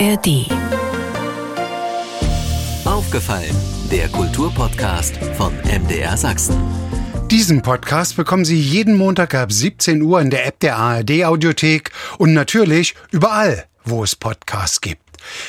ARD. Aufgefallen, der Kulturpodcast von MDR Sachsen. Diesen Podcast bekommen Sie jeden Montag ab 17 Uhr in der App der ARD Audiothek und natürlich überall, wo es Podcasts gibt.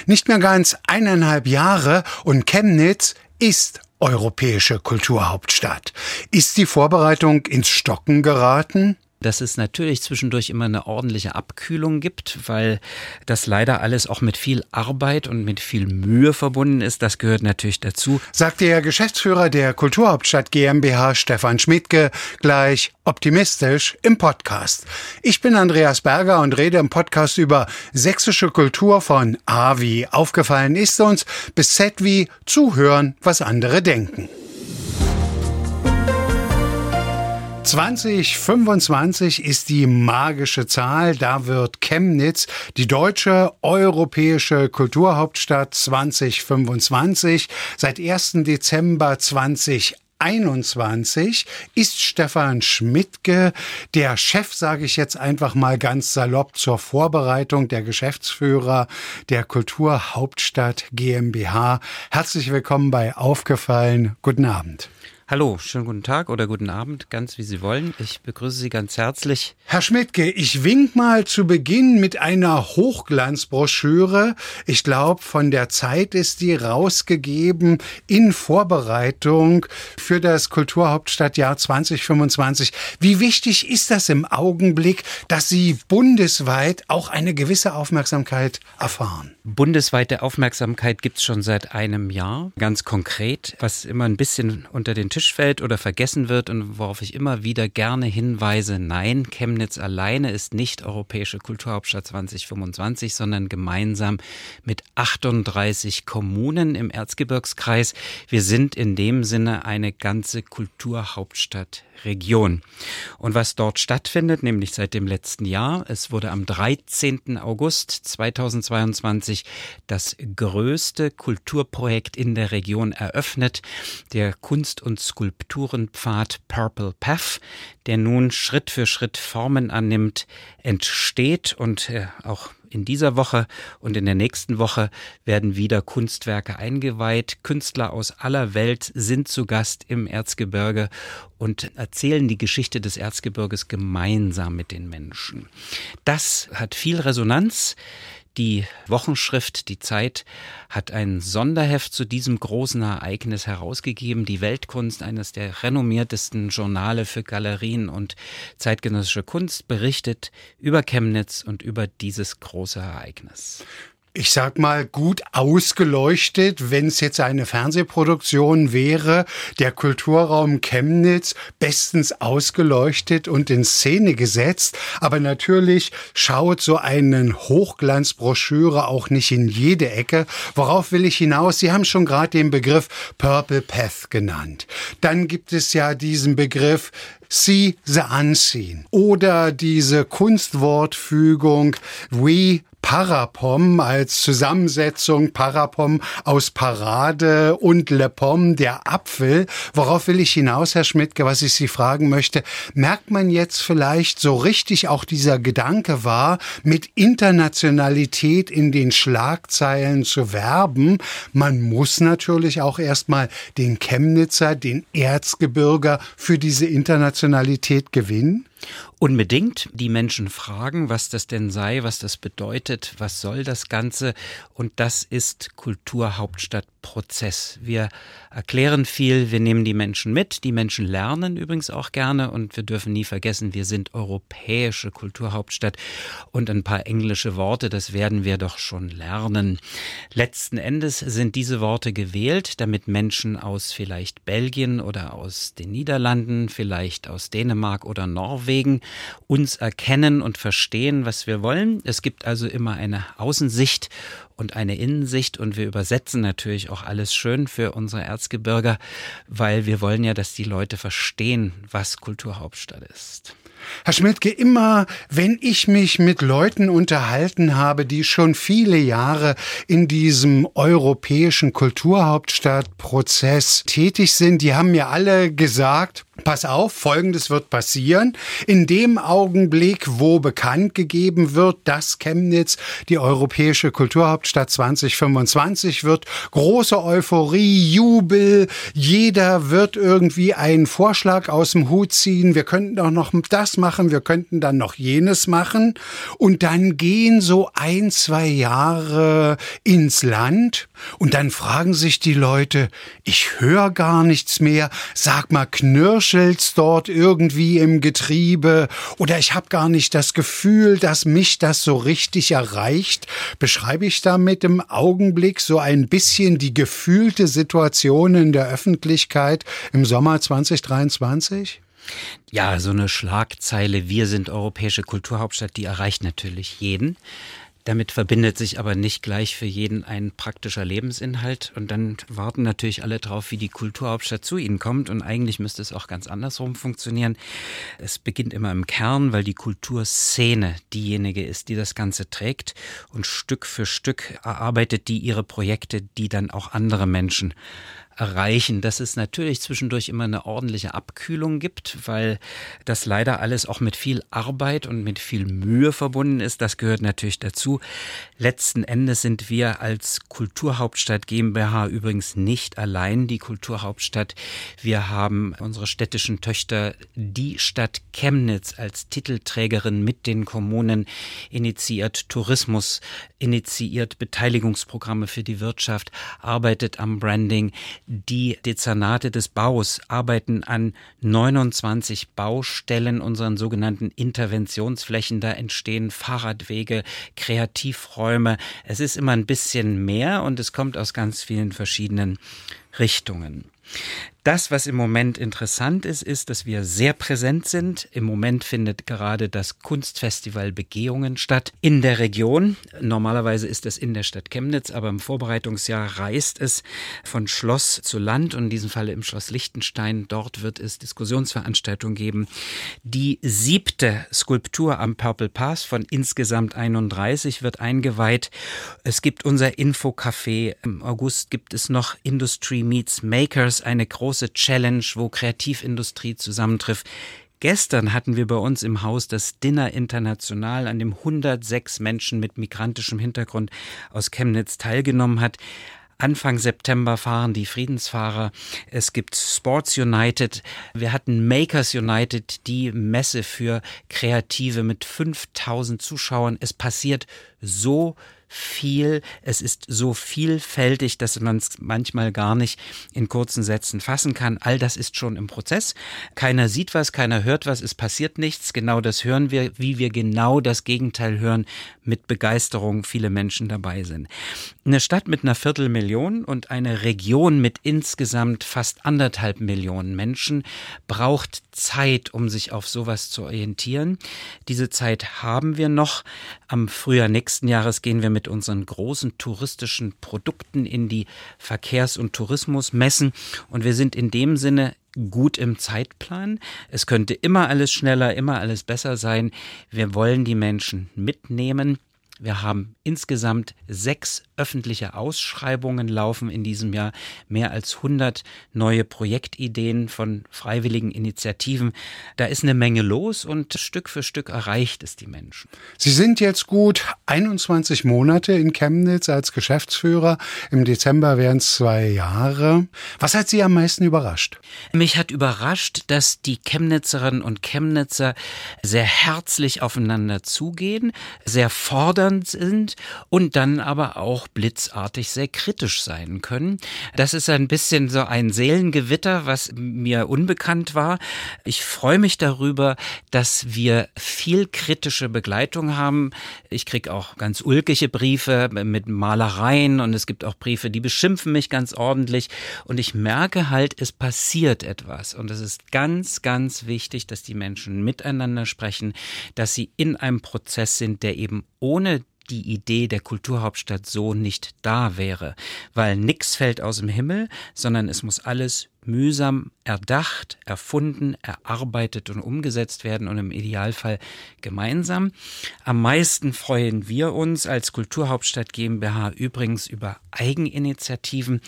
Nicht mehr ganz eineinhalb Jahre und Chemnitz ist europäische Kulturhauptstadt. Ist die Vorbereitung ins Stocken geraten? Dass es natürlich zwischendurch immer eine ordentliche Abkühlung gibt, weil das leider alles auch mit viel Arbeit und mit viel Mühe verbunden ist. Das gehört natürlich dazu. Sagt der Geschäftsführer der Kulturhauptstadt GmbH Stefan Schmidtke gleich optimistisch im Podcast. Ich bin Andreas Berger und rede im Podcast über sächsische Kultur von A wie aufgefallen ist uns bis Z wie zuhören, was andere denken. 2025 ist die magische Zahl. Da wird Chemnitz die deutsche europäische Kulturhauptstadt 2025. Seit 1. Dezember 2021 ist Stefan Schmidtke, der Chef, sage ich jetzt einfach mal ganz salopp, zur Vorbereitung der Geschäftsführer der Kulturhauptstadt GmbH. Herzlich willkommen bei Aufgefallen. Guten Abend. Hallo, schönen guten Tag oder guten Abend, ganz wie Sie wollen. Ich begrüße Sie ganz herzlich. Herr Schmidtke, ich wink mal zu Beginn mit einer Hochglanzbroschüre. Ich glaube, von der Zeit ist die rausgegeben in Vorbereitung für das Kulturhauptstadtjahr 2025. Wie wichtig ist das im Augenblick, dass Sie bundesweit auch eine gewisse Aufmerksamkeit erfahren? Bundesweite Aufmerksamkeit gibt's schon seit einem Jahr. Ganz konkret, was immer ein bisschen unter den Tisch fällt oder vergessen wird und worauf ich immer wieder gerne hinweise, nein, Chemnitz alleine ist nicht europäische Kulturhauptstadt 2025, sondern gemeinsam mit 38 Kommunen im Erzgebirgskreis. Wir sind in dem Sinne eine ganze Kulturhauptstadtregion. Und was dort stattfindet, nämlich seit dem letzten Jahr, es wurde am 13. August 2022 das größte Kulturprojekt in der Region eröffnet, der Kunst- und Skulpturenpfad Purple Path, der nun Schritt für Schritt Formen annimmt, entsteht und äh, auch in dieser Woche und in der nächsten Woche werden wieder Kunstwerke eingeweiht. Künstler aus aller Welt sind zu Gast im Erzgebirge und erzählen die Geschichte des Erzgebirges gemeinsam mit den Menschen. Das hat viel Resonanz. Die Wochenschrift Die Zeit hat ein Sonderheft zu diesem großen Ereignis herausgegeben. Die Weltkunst, eines der renommiertesten Journale für Galerien und zeitgenössische Kunst, berichtet über Chemnitz und über dieses große Ereignis ich sag mal, gut ausgeleuchtet, wenn es jetzt eine Fernsehproduktion wäre, der Kulturraum Chemnitz bestens ausgeleuchtet und in Szene gesetzt. Aber natürlich schaut so eine Hochglanzbroschüre auch nicht in jede Ecke. Worauf will ich hinaus? Sie haben schon gerade den Begriff Purple Path genannt. Dann gibt es ja diesen Begriff See the Unseen oder diese Kunstwortfügung We Parapom als Zusammensetzung Parapom aus Parade und Lepom, der Apfel. Worauf will ich hinaus, Herr Schmidtke, was ich Sie fragen möchte? Merkt man jetzt vielleicht so richtig auch dieser Gedanke war, mit Internationalität in den Schlagzeilen zu werben? Man muss natürlich auch erstmal den Chemnitzer, den Erzgebirger für diese Internationalität gewinnen? Unbedingt die Menschen fragen, was das denn sei, was das bedeutet, was soll das Ganze. Und das ist Kulturhauptstadtprozess. Wir erklären viel, wir nehmen die Menschen mit. Die Menschen lernen übrigens auch gerne und wir dürfen nie vergessen, wir sind europäische Kulturhauptstadt und ein paar englische Worte, das werden wir doch schon lernen. Letzten Endes sind diese Worte gewählt, damit Menschen aus vielleicht Belgien oder aus den Niederlanden, vielleicht aus Dänemark oder Norwegen uns erkennen und verstehen, was wir wollen. Es gibt also immer eine Außensicht und eine Innensicht und wir übersetzen natürlich auch alles schön für unsere Erzgebirger, weil wir wollen ja, dass die Leute verstehen, was Kulturhauptstadt ist. Herr Schmidtke, immer wenn ich mich mit Leuten unterhalten habe, die schon viele Jahre in diesem europäischen Kulturhauptstadtprozess tätig sind, die haben mir alle gesagt, Pass auf, Folgendes wird passieren. In dem Augenblick, wo bekannt gegeben wird, dass Chemnitz die europäische Kulturhauptstadt 2025 wird, große Euphorie, Jubel, jeder wird irgendwie einen Vorschlag aus dem Hut ziehen. Wir könnten doch noch das machen, wir könnten dann noch jenes machen. Und dann gehen so ein, zwei Jahre ins Land und dann fragen sich die Leute, ich höre gar nichts mehr, sag mal, knirsch raschelt's dort irgendwie im Getriebe oder ich habe gar nicht das Gefühl, dass mich das so richtig erreicht. Beschreibe ich damit im Augenblick so ein bisschen die gefühlte Situation in der Öffentlichkeit im Sommer 2023? Ja, so eine Schlagzeile, wir sind europäische Kulturhauptstadt, die erreicht natürlich jeden. Damit verbindet sich aber nicht gleich für jeden ein praktischer Lebensinhalt. Und dann warten natürlich alle drauf, wie die Kulturhauptstadt zu ihnen kommt. Und eigentlich müsste es auch ganz andersrum funktionieren. Es beginnt immer im Kern, weil die Kulturszene diejenige ist, die das Ganze trägt. Und Stück für Stück erarbeitet die ihre Projekte, die dann auch andere Menschen erreichen, dass es natürlich zwischendurch immer eine ordentliche Abkühlung gibt, weil das leider alles auch mit viel Arbeit und mit viel Mühe verbunden ist. Das gehört natürlich dazu. Letzten Endes sind wir als Kulturhauptstadt GmbH übrigens nicht allein die Kulturhauptstadt. Wir haben unsere städtischen Töchter, die Stadt Chemnitz als Titelträgerin mit den Kommunen initiiert, Tourismus initiiert, Beteiligungsprogramme für die Wirtschaft, arbeitet am Branding. Die Dezernate des Baus arbeiten an 29 Baustellen, unseren sogenannten Interventionsflächen. Da entstehen Fahrradwege, Kreativräume. Es ist immer ein bisschen mehr und es kommt aus ganz vielen verschiedenen Richtungen. Das, was im Moment interessant ist, ist, dass wir sehr präsent sind. Im Moment findet gerade das Kunstfestival Begehungen statt in der Region. Normalerweise ist es in der Stadt Chemnitz, aber im Vorbereitungsjahr reist es von Schloss zu Land und in diesem Falle im Schloss Liechtenstein. Dort wird es Diskussionsveranstaltungen geben. Die siebte Skulptur am Purple Pass von insgesamt 31 wird eingeweiht. Es gibt unser Infocafé. Im August gibt es noch Industry Meets Makers, eine große große Challenge, wo Kreativindustrie zusammentrifft. Gestern hatten wir bei uns im Haus das Dinner International, an dem 106 Menschen mit migrantischem Hintergrund aus Chemnitz teilgenommen hat. Anfang September fahren die Friedensfahrer. Es gibt Sports United. Wir hatten Makers United, die Messe für Kreative mit 5000 Zuschauern. Es passiert so viel, es ist so vielfältig, dass man es manchmal gar nicht in kurzen Sätzen fassen kann. All das ist schon im Prozess. Keiner sieht was, keiner hört was, es passiert nichts. Genau das hören wir, wie wir genau das Gegenteil hören, mit Begeisterung viele Menschen dabei sind. Eine Stadt mit einer Viertelmillion und eine Region mit insgesamt fast anderthalb Millionen Menschen braucht Zeit, um sich auf sowas zu orientieren. Diese Zeit haben wir noch. Am Frühjahr nächsten Jahres gehen wir mit unseren großen touristischen Produkten in die Verkehrs- und Tourismusmessen und wir sind in dem Sinne gut im Zeitplan. Es könnte immer alles schneller, immer alles besser sein. Wir wollen die Menschen mitnehmen. Wir haben insgesamt sechs öffentliche Ausschreibungen laufen in diesem Jahr, mehr als 100 neue Projektideen von freiwilligen Initiativen. Da ist eine Menge los und Stück für Stück erreicht es die Menschen. Sie sind jetzt gut 21 Monate in Chemnitz als Geschäftsführer. Im Dezember wären es zwei Jahre. Was hat Sie am meisten überrascht? Mich hat überrascht, dass die Chemnitzerinnen und Chemnitzer sehr herzlich aufeinander zugehen, sehr fordern fordernd sind und dann aber auch blitzartig sehr kritisch sein können. Das ist ein bisschen so ein Seelengewitter, was mir unbekannt war. Ich freue mich darüber, dass wir viel kritische Begleitung haben. Ich kriege auch ganz ulkige Briefe mit Malereien und es gibt auch Briefe, die beschimpfen mich ganz ordentlich und ich merke halt, es passiert etwas und es ist ganz, ganz wichtig, dass die Menschen miteinander sprechen, dass sie in einem Prozess sind, der eben ohne die Idee der Kulturhauptstadt so nicht da wäre, weil nichts fällt aus dem Himmel, sondern es muss alles mühsam erdacht, erfunden, erarbeitet und umgesetzt werden und im Idealfall gemeinsam. Am meisten freuen wir uns als Kulturhauptstadt GmbH übrigens über Eigeninitiativen.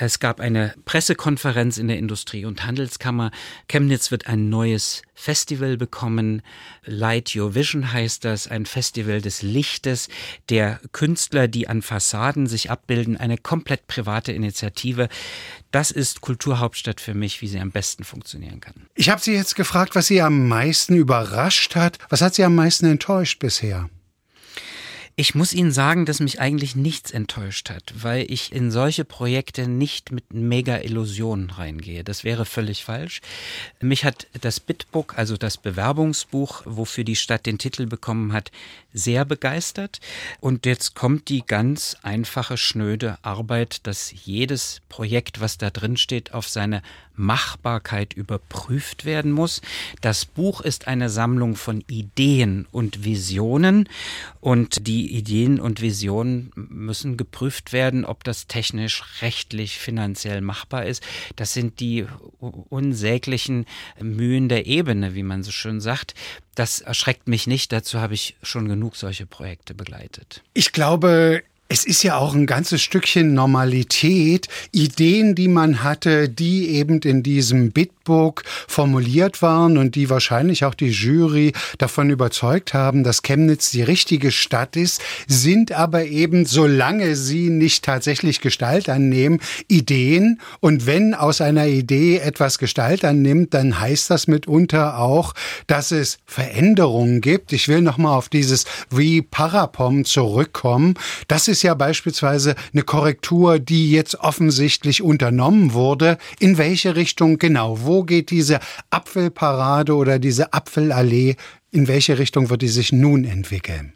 Es gab eine Pressekonferenz in der Industrie- und Handelskammer. Chemnitz wird ein neues Festival bekommen. Light Your Vision heißt das, ein Festival des Lichtes, der Künstler, die an Fassaden sich abbilden, eine komplett private Initiative. Das ist Kulturhauptstadt für mich, wie sie am besten funktionieren kann. Ich habe Sie jetzt gefragt, was Sie am meisten überrascht hat. Was hat Sie am meisten enttäuscht bisher? Ich muss Ihnen sagen, dass mich eigentlich nichts enttäuscht hat, weil ich in solche Projekte nicht mit Mega-Illusionen reingehe. Das wäre völlig falsch. Mich hat das Bitbook, also das Bewerbungsbuch, wofür die Stadt den Titel bekommen hat, sehr begeistert. Und jetzt kommt die ganz einfache, schnöde Arbeit, dass jedes Projekt, was da drin steht, auf seine Machbarkeit überprüft werden muss. Das Buch ist eine Sammlung von Ideen und Visionen und die Ideen und Visionen müssen geprüft werden, ob das technisch, rechtlich, finanziell machbar ist. Das sind die unsäglichen Mühen der Ebene, wie man so schön sagt. Das erschreckt mich nicht, dazu habe ich schon genug solche Projekte begleitet. Ich glaube, es ist ja auch ein ganzes Stückchen Normalität, Ideen, die man hatte, die eben in diesem Bitbook formuliert waren und die wahrscheinlich auch die Jury davon überzeugt haben, dass Chemnitz die richtige Stadt ist, sind aber eben, solange sie nicht tatsächlich Gestalt annehmen, Ideen. Und wenn aus einer Idee etwas Gestalt annimmt, dann heißt das mitunter auch, dass es Veränderungen gibt. Ich will nochmal auf dieses wie Parapom zurückkommen. Das ist ja beispielsweise eine Korrektur, die jetzt offensichtlich unternommen wurde. In welche Richtung genau? Wo geht diese Apfelparade oder diese Apfelallee in welche Richtung wird die sich nun entwickeln?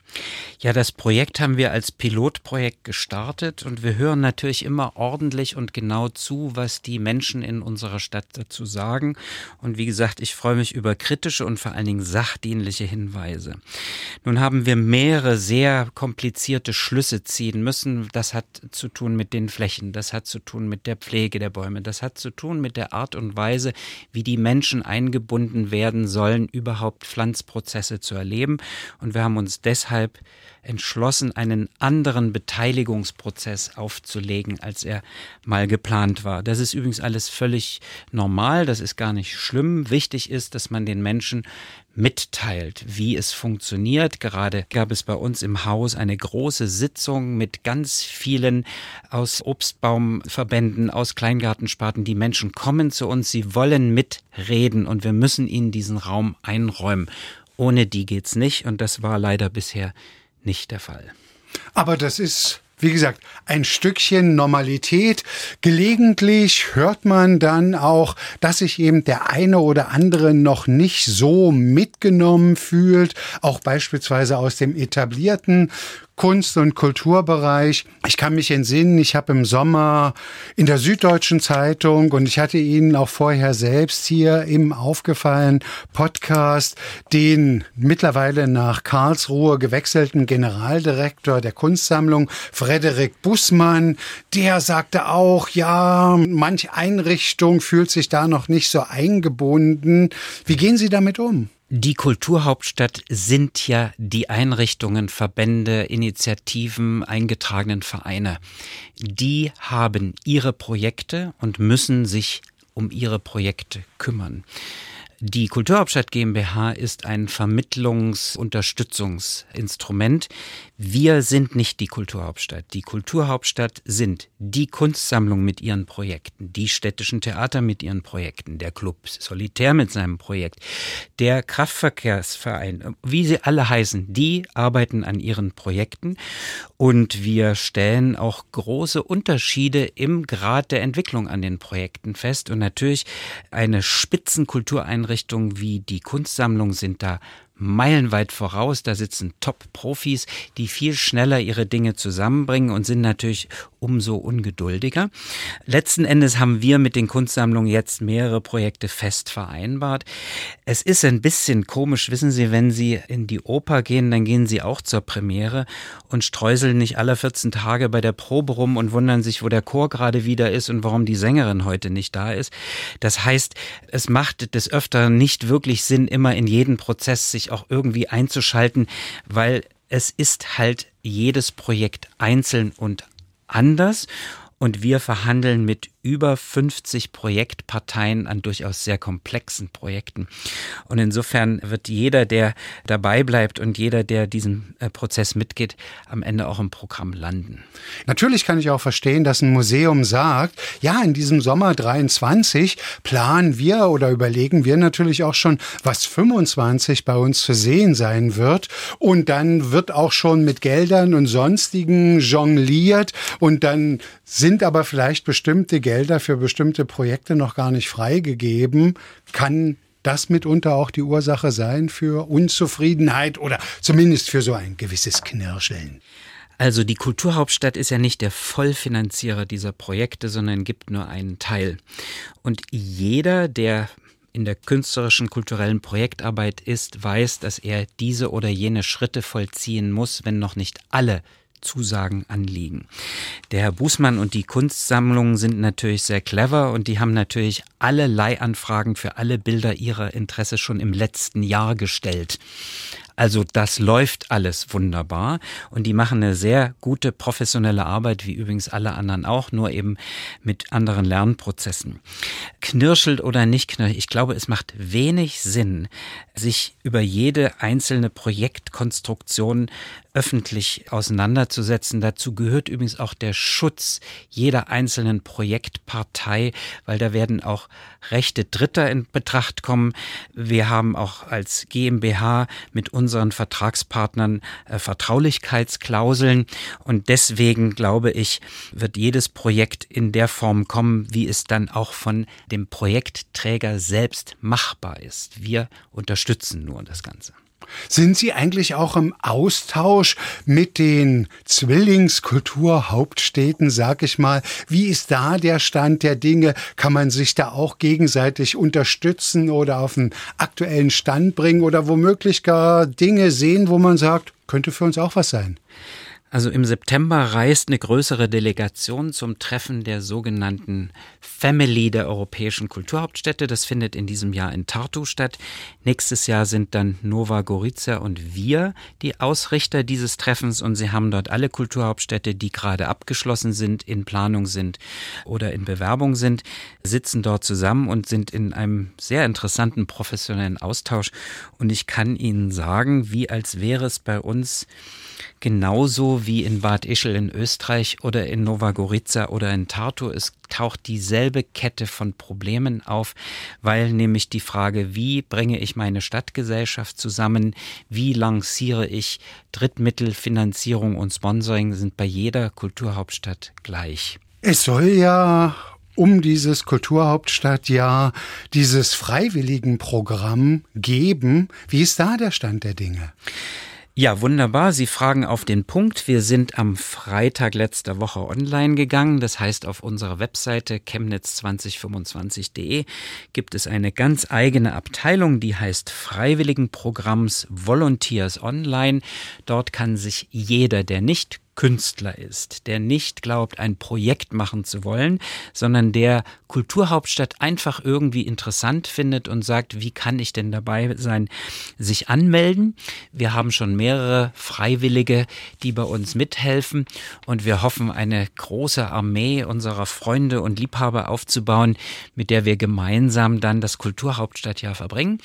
Ja, das Projekt haben wir als Pilotprojekt gestartet und wir hören natürlich immer ordentlich und genau zu, was die Menschen in unserer Stadt dazu sagen. Und wie gesagt, ich freue mich über kritische und vor allen Dingen sachdienliche Hinweise. Nun haben wir mehrere sehr komplizierte Schlüsse ziehen müssen. Das hat zu tun mit den Flächen, das hat zu tun mit der Pflege der Bäume, das hat zu tun mit der Art und Weise, wie die Menschen eingebunden werden sollen, überhaupt Pflanzprozesse Prozesse zu erleben. Und wir haben uns deshalb entschlossen, einen anderen Beteiligungsprozess aufzulegen, als er mal geplant war. Das ist übrigens alles völlig normal, das ist gar nicht schlimm. Wichtig ist, dass man den Menschen mitteilt, wie es funktioniert. Gerade gab es bei uns im Haus eine große Sitzung mit ganz vielen aus Obstbaumverbänden, aus Kleingartensparten. Die Menschen kommen zu uns, sie wollen mitreden und wir müssen ihnen diesen Raum einräumen. Ohne die geht's nicht und das war leider bisher nicht der Fall. Aber das ist wie gesagt, ein Stückchen Normalität. Gelegentlich hört man dann auch, dass sich eben der eine oder andere noch nicht so mitgenommen fühlt, auch beispielsweise aus dem etablierten Kunst- und Kulturbereich. Ich kann mich entsinnen, ich habe im Sommer in der Süddeutschen Zeitung und ich hatte Ihnen auch vorher selbst hier im aufgefallen Podcast den mittlerweile nach Karlsruhe gewechselten Generaldirektor der Kunstsammlung, Frederik Bussmann, der sagte auch, ja, manch Einrichtung fühlt sich da noch nicht so eingebunden. Wie gehen Sie damit um? Die Kulturhauptstadt sind ja die Einrichtungen, Verbände, Initiativen, eingetragenen Vereine. Die haben ihre Projekte und müssen sich um ihre Projekte kümmern. Die Kulturhauptstadt GmbH ist ein Vermittlungsunterstützungsinstrument. Wir sind nicht die Kulturhauptstadt. Die Kulturhauptstadt sind die Kunstsammlung mit ihren Projekten, die städtischen Theater mit ihren Projekten, der Club Solitär mit seinem Projekt, der Kraftverkehrsverein, wie sie alle heißen, die arbeiten an ihren Projekten und wir stellen auch große Unterschiede im Grad der Entwicklung an den Projekten fest und natürlich eine Spitzenkultureinrichtung wie die Kunstsammlung sind da meilenweit voraus. Da sitzen Top-Profis, die viel schneller ihre Dinge zusammenbringen und sind natürlich umso ungeduldiger. Letzten Endes haben wir mit den Kunstsammlungen jetzt mehrere Projekte fest vereinbart. Es ist ein bisschen komisch, wissen Sie, wenn Sie in die Oper gehen, dann gehen Sie auch zur Premiere und streuseln nicht alle 14 Tage bei der Probe rum und wundern sich, wo der Chor gerade wieder ist und warum die Sängerin heute nicht da ist. Das heißt, es macht des Öfteren nicht wirklich Sinn, immer in jeden Prozess sich auch irgendwie einzuschalten, weil es ist halt jedes Projekt einzeln und anders und wir verhandeln mit über 50 Projektparteien an durchaus sehr komplexen Projekten. Und insofern wird jeder, der dabei bleibt und jeder, der diesen äh, Prozess mitgeht, am Ende auch im Programm landen. Natürlich kann ich auch verstehen, dass ein Museum sagt, ja, in diesem Sommer 23 planen wir oder überlegen wir natürlich auch schon, was 25 bei uns zu sehen sein wird. Und dann wird auch schon mit Geldern und sonstigen jongliert und dann sind aber vielleicht bestimmte Gelder für bestimmte Projekte noch gar nicht freigegeben. Kann das mitunter auch die Ursache sein für Unzufriedenheit oder zumindest für so ein gewisses Knirscheln? Also die Kulturhauptstadt ist ja nicht der Vollfinanzierer dieser Projekte, sondern gibt nur einen Teil. Und jeder, der in der künstlerischen, kulturellen Projektarbeit ist, weiß, dass er diese oder jene Schritte vollziehen muss, wenn noch nicht alle Zusagen anliegen. Der Herr Bußmann und die Kunstsammlungen sind natürlich sehr clever und die haben natürlich alle Leihanfragen für alle Bilder ihrer Interesse schon im letzten Jahr gestellt. Also das läuft alles wunderbar und die machen eine sehr gute professionelle Arbeit, wie übrigens alle anderen auch, nur eben mit anderen Lernprozessen. Knirschelt oder nicht knirschelt, ich glaube, es macht wenig Sinn, sich über jede einzelne Projektkonstruktion öffentlich auseinanderzusetzen. Dazu gehört übrigens auch der Schutz jeder einzelnen Projektpartei, weil da werden auch Rechte Dritter in Betracht kommen. Wir haben auch als GmbH mit unseren Vertragspartnern äh, Vertraulichkeitsklauseln und deswegen glaube ich, wird jedes Projekt in der Form kommen, wie es dann auch von dem Projektträger selbst machbar ist. Wir unterstützen nur das Ganze. Sind Sie eigentlich auch im Austausch mit den Zwillingskulturhauptstädten, sag ich mal? Wie ist da der Stand der Dinge? Kann man sich da auch gegenseitig unterstützen oder auf einen aktuellen Stand bringen oder womöglich gar Dinge sehen, wo man sagt, könnte für uns auch was sein? Also im September reist eine größere Delegation zum Treffen der sogenannten Family der europäischen Kulturhauptstädte. Das findet in diesem Jahr in Tartu statt. Nächstes Jahr sind dann Nova Gorica und wir die Ausrichter dieses Treffens und sie haben dort alle Kulturhauptstädte, die gerade abgeschlossen sind, in Planung sind oder in Bewerbung sind, sitzen dort zusammen und sind in einem sehr interessanten professionellen Austausch. Und ich kann Ihnen sagen, wie als wäre es bei uns genauso wie in Bad Ischl in Österreich oder in Nova oder in Tartu. Es taucht dieselbe Kette von Problemen auf, weil nämlich die Frage, wie bringe ich meine Stadtgesellschaft zusammen, wie lanciere ich Drittmittelfinanzierung und Sponsoring, sind bei jeder Kulturhauptstadt gleich. Es soll ja um dieses Kulturhauptstadtjahr dieses Freiwilligenprogramm geben. Wie ist da der Stand der Dinge? Ja, wunderbar. Sie fragen auf den Punkt. Wir sind am Freitag letzter Woche online gegangen. Das heißt, auf unserer Webseite chemnitz2025.de gibt es eine ganz eigene Abteilung, die heißt Freiwilligenprogramms Volunteers Online. Dort kann sich jeder, der nicht Künstler ist, der nicht glaubt, ein Projekt machen zu wollen, sondern der Kulturhauptstadt einfach irgendwie interessant findet und sagt, wie kann ich denn dabei sein, sich anmelden. Wir haben schon mehrere Freiwillige, die bei uns mithelfen und wir hoffen, eine große Armee unserer Freunde und Liebhaber aufzubauen, mit der wir gemeinsam dann das Kulturhauptstadtjahr verbringen.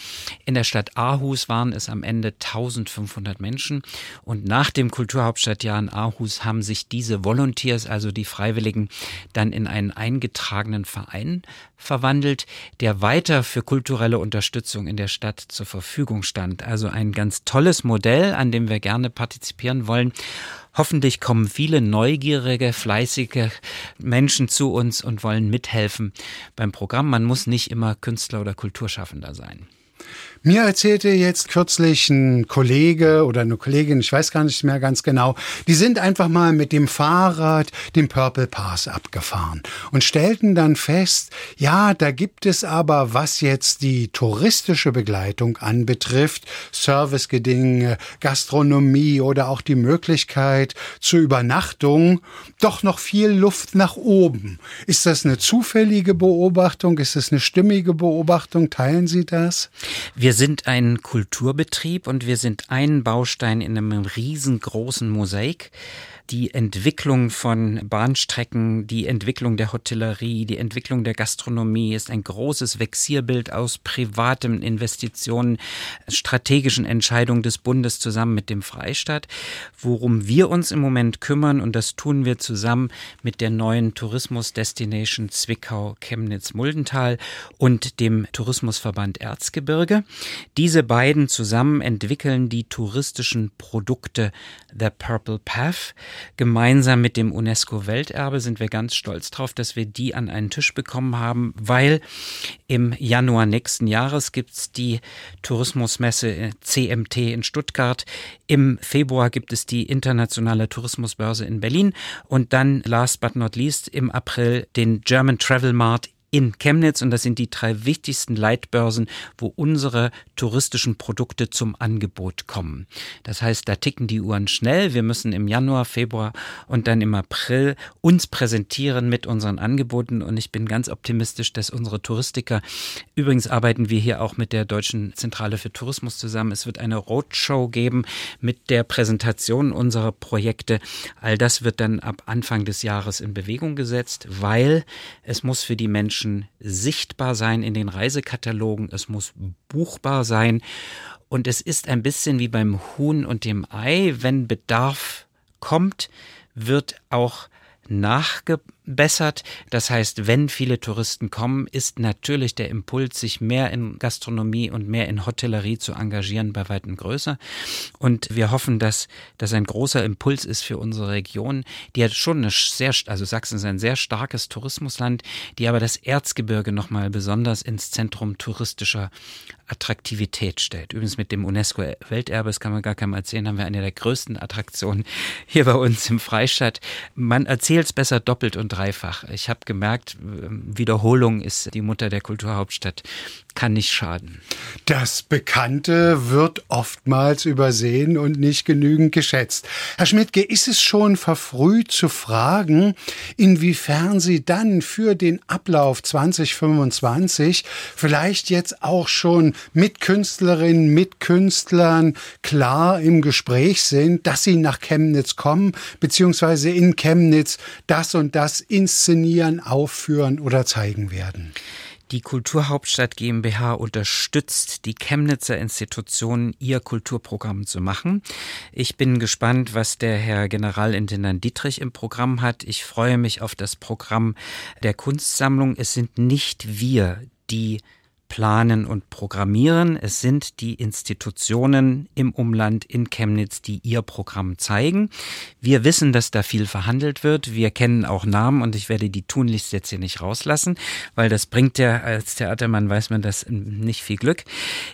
In der Stadt Aarhus waren es am Ende 1500 Menschen und nach dem Kulturhauptstadtjahr in Aarhus Aarhus haben sich diese Volunteers, also die Freiwilligen, dann in einen eingetragenen Verein verwandelt, der weiter für kulturelle Unterstützung in der Stadt zur Verfügung stand. Also ein ganz tolles Modell, an dem wir gerne partizipieren wollen. Hoffentlich kommen viele neugierige, fleißige Menschen zu uns und wollen mithelfen beim Programm. Man muss nicht immer Künstler oder Kulturschaffender sein. Mir erzählte jetzt kürzlich ein Kollege oder eine Kollegin, ich weiß gar nicht mehr ganz genau, die sind einfach mal mit dem Fahrrad den Purple Pass abgefahren und stellten dann fest, ja, da gibt es aber, was jetzt die touristische Begleitung anbetrifft, Servicegedinge, Gastronomie oder auch die Möglichkeit zur Übernachtung, doch noch viel Luft nach oben. Ist das eine zufällige Beobachtung? Ist es eine stimmige Beobachtung? Teilen Sie das? Wir sind ein Kulturbetrieb und wir sind ein Baustein in einem riesengroßen Mosaik die Entwicklung von Bahnstrecken, die Entwicklung der Hotellerie, die Entwicklung der Gastronomie ist ein großes Vexierbild aus privaten Investitionen, strategischen Entscheidungen des Bundes zusammen mit dem Freistaat. Worum wir uns im Moment kümmern, und das tun wir zusammen mit der neuen Tourismus-Destination Zwickau, Chemnitz, Muldental und dem Tourismusverband Erzgebirge. Diese beiden zusammen entwickeln die touristischen Produkte The Purple Path. Gemeinsam mit dem UNESCO-Welterbe sind wir ganz stolz drauf, dass wir die an einen Tisch bekommen haben, weil im Januar nächsten Jahres gibt es die Tourismusmesse CMT in Stuttgart. Im Februar gibt es die internationale Tourismusbörse in Berlin und dann last but not least im April den German Travel Mart in Chemnitz und das sind die drei wichtigsten Leitbörsen, wo unsere touristischen Produkte zum Angebot kommen. Das heißt, da ticken die Uhren schnell. Wir müssen im Januar, Februar und dann im April uns präsentieren mit unseren Angeboten und ich bin ganz optimistisch, dass unsere Touristiker, übrigens arbeiten wir hier auch mit der Deutschen Zentrale für Tourismus zusammen. Es wird eine Roadshow geben mit der Präsentation unserer Projekte. All das wird dann ab Anfang des Jahres in Bewegung gesetzt, weil es muss für die Menschen Menschen sichtbar sein in den Reisekatalogen, es muss buchbar sein. Und es ist ein bisschen wie beim Huhn und dem Ei, wenn Bedarf kommt, wird auch nachgebessert. Das heißt, wenn viele Touristen kommen, ist natürlich der Impuls, sich mehr in Gastronomie und mehr in Hotellerie zu engagieren, bei weitem größer. Und wir hoffen, dass das ein großer Impuls ist für unsere Region, die hat schon eine sehr, also Sachsen ist ein sehr starkes Tourismusland, die aber das Erzgebirge nochmal besonders ins Zentrum touristischer Attraktivität stellt. Übrigens mit dem UNESCO-Welterbe, das kann man gar keinem erzählen, haben wir eine der größten Attraktionen hier bei uns im Freistaat. Man erzählt es besser doppelt und dreifach. Ich habe gemerkt, Wiederholung ist die Mutter der Kulturhauptstadt kann nicht schaden. Das Bekannte wird oftmals übersehen und nicht genügend geschätzt. Herr Schmidtke, ist es schon verfrüht zu fragen, inwiefern Sie dann für den Ablauf 2025 vielleicht jetzt auch schon mit Künstlerinnen, mit Künstlern klar im Gespräch sind, dass sie nach Chemnitz kommen, beziehungsweise in Chemnitz das und das inszenieren, aufführen oder zeigen werden? Die Kulturhauptstadt GmbH unterstützt die Chemnitzer Institutionen, ihr Kulturprogramm zu machen. Ich bin gespannt, was der Herr Generalintendant Dietrich im Programm hat. Ich freue mich auf das Programm der Kunstsammlung. Es sind nicht wir, die planen und programmieren. Es sind die Institutionen im Umland in Chemnitz, die ihr Programm zeigen. Wir wissen, dass da viel verhandelt wird. Wir kennen auch Namen und ich werde die tunlichst jetzt hier nicht rauslassen, weil das bringt ja als Theatermann weiß man das nicht viel Glück.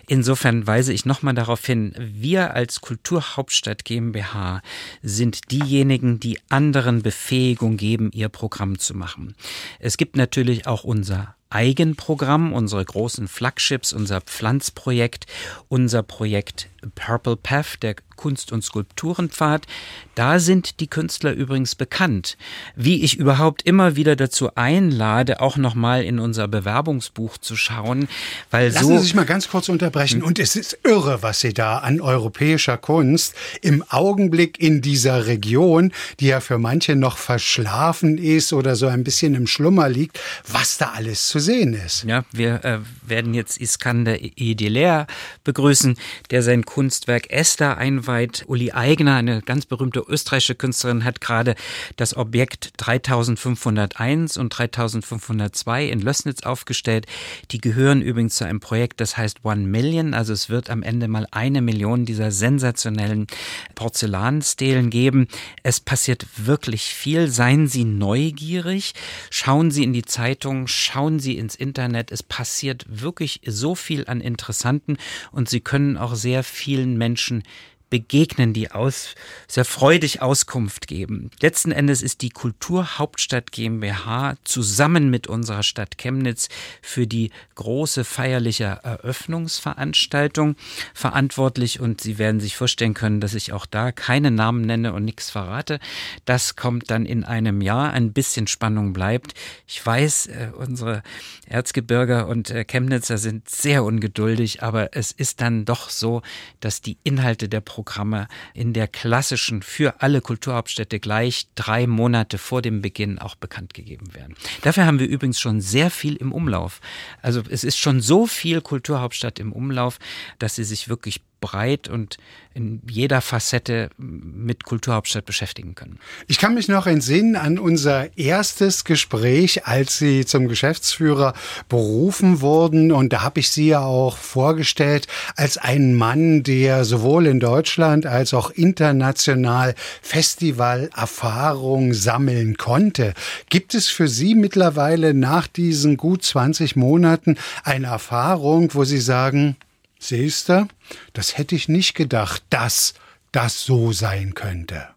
Insofern weise ich nochmal darauf hin, wir als Kulturhauptstadt GmbH sind diejenigen, die anderen Befähigung geben, ihr Programm zu machen. Es gibt natürlich auch unser Eigenprogramm, unsere großen Flagships, unser Pflanzprojekt, unser Projekt Purple Path, der Kunst- und Skulpturenpfad. Da sind die Künstler übrigens bekannt. Wie ich überhaupt immer wieder dazu einlade, auch nochmal in unser Bewerbungsbuch zu schauen, weil Lassen so. Sie sich mal ganz kurz unterbrechen. Und es ist irre, was Sie da an europäischer Kunst im Augenblick in dieser Region, die ja für manche noch verschlafen ist oder so ein bisschen im Schlummer liegt, was da alles zu sehen ist. Ja, wir äh, werden jetzt Iskander Ediler begrüßen, der sein Kunstwerk Esther ein deutschlandweit. Uli Eigner, eine ganz berühmte österreichische Künstlerin, hat gerade das Objekt 3501 und 3502 in Lößnitz aufgestellt. Die gehören übrigens zu einem Projekt, das heißt One Million. Also es wird am Ende mal eine Million dieser sensationellen Porzellanstelen geben. Es passiert wirklich viel. Seien Sie neugierig. Schauen Sie in die Zeitung, schauen Sie ins Internet. Es passiert wirklich so viel an interessanten und Sie können auch sehr vielen Menschen begegnen, die aus, sehr freudig Auskunft geben. Letzten Endes ist die Kulturhauptstadt GmbH zusammen mit unserer Stadt Chemnitz für die große feierliche Eröffnungsveranstaltung verantwortlich und Sie werden sich vorstellen können, dass ich auch da keine Namen nenne und nichts verrate. Das kommt dann in einem Jahr. Ein bisschen Spannung bleibt. Ich weiß, äh, unsere Erzgebirger und äh, Chemnitzer sind sehr ungeduldig, aber es ist dann doch so, dass die Inhalte der Programme in der klassischen für alle Kulturhauptstädte gleich drei Monate vor dem Beginn auch bekannt gegeben werden. Dafür haben wir übrigens schon sehr viel im Umlauf. Also es ist schon so viel Kulturhauptstadt im Umlauf, dass sie sich wirklich breit und in jeder Facette mit Kulturhauptstadt beschäftigen können. Ich kann mich noch entsinnen an unser erstes Gespräch, als Sie zum Geschäftsführer berufen wurden. Und da habe ich Sie ja auch vorgestellt als einen Mann, der sowohl in Deutschland als auch international Festivalerfahrung sammeln konnte. Gibt es für Sie mittlerweile nach diesen gut 20 Monaten eine Erfahrung, wo Sie sagen, Siehst du, das hätte ich nicht gedacht, dass das so sein könnte.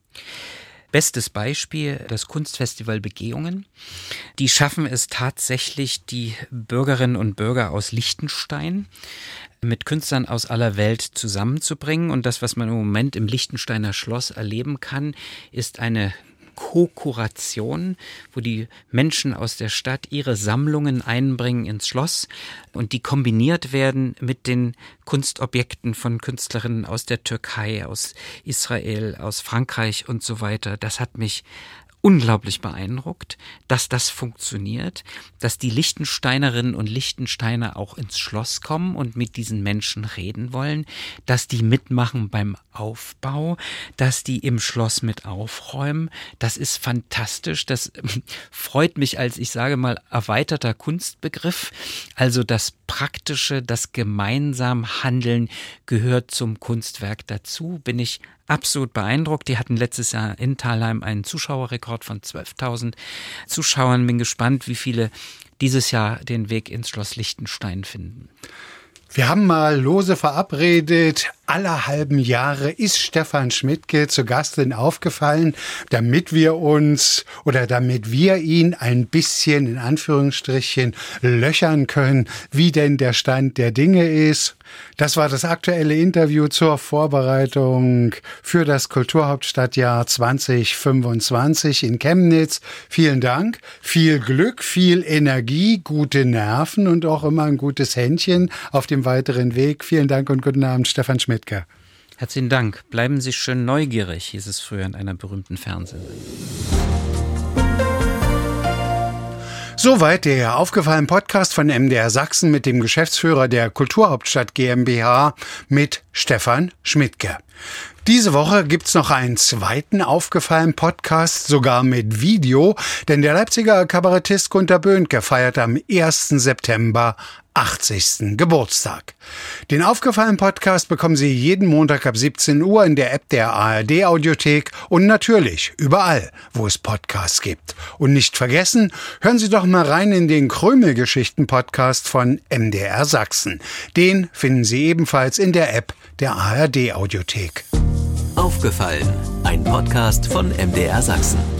Bestes Beispiel das Kunstfestival Begehungen. Die schaffen es tatsächlich, die Bürgerinnen und Bürger aus Liechtenstein mit Künstlern aus aller Welt zusammenzubringen. Und das, was man im Moment im Liechtensteiner Schloss erleben kann, ist eine Co-Kuration, wo die Menschen aus der Stadt ihre Sammlungen einbringen ins Schloss und die kombiniert werden mit den Kunstobjekten von Künstlerinnen aus der Türkei, aus Israel, aus Frankreich und so weiter. Das hat mich unglaublich beeindruckt, dass das funktioniert, dass die Lichtensteinerinnen und Lichtensteiner auch ins Schloss kommen und mit diesen Menschen reden wollen, dass die mitmachen beim Aufbau, dass die im Schloss mit aufräumen. Das ist fantastisch. Das freut mich als, ich sage mal, erweiterter Kunstbegriff. Also das Praktische, das gemeinsam Handeln gehört zum Kunstwerk dazu. Bin ich absolut beeindruckt. Die hatten letztes Jahr in Thalheim einen Zuschauerrekord von 12.000 Zuschauern. Bin gespannt, wie viele dieses Jahr den Weg ins Schloss Liechtenstein finden. Wir haben mal lose verabredet, aller halben Jahre ist Stefan Schmidtke zu Gast in aufgefallen, damit wir uns oder damit wir ihn ein bisschen in Anführungsstrichen löchern können, wie denn der Stand der Dinge ist. Das war das aktuelle Interview zur Vorbereitung für das Kulturhauptstadtjahr 2025 in Chemnitz. Vielen Dank, viel Glück, viel Energie, gute Nerven und auch immer ein gutes Händchen auf dem weiteren Weg. Vielen Dank und guten Abend, Stefan Schmidt. Schmidtke. Herzlichen Dank. Bleiben Sie schön neugierig, hieß es früher in einer berühmten Fernsehsendung. Soweit der aufgefallene Podcast von MDR Sachsen mit dem Geschäftsführer der Kulturhauptstadt GmbH mit Stefan Schmidtke. Diese Woche gibt's noch einen zweiten aufgefallenen Podcast, sogar mit Video, denn der Leipziger Kabarettist Gunter Böhnke feiert am 1. September 80. Geburtstag. Den aufgefallenen Podcast bekommen Sie jeden Montag ab 17 Uhr in der App der ARD Audiothek und natürlich überall, wo es Podcasts gibt. Und nicht vergessen, hören Sie doch mal rein in den Krümelgeschichten Podcast von MDR Sachsen. Den finden Sie ebenfalls in der App der ARD Audiothek. Aufgefallen, ein Podcast von MDR Sachsen.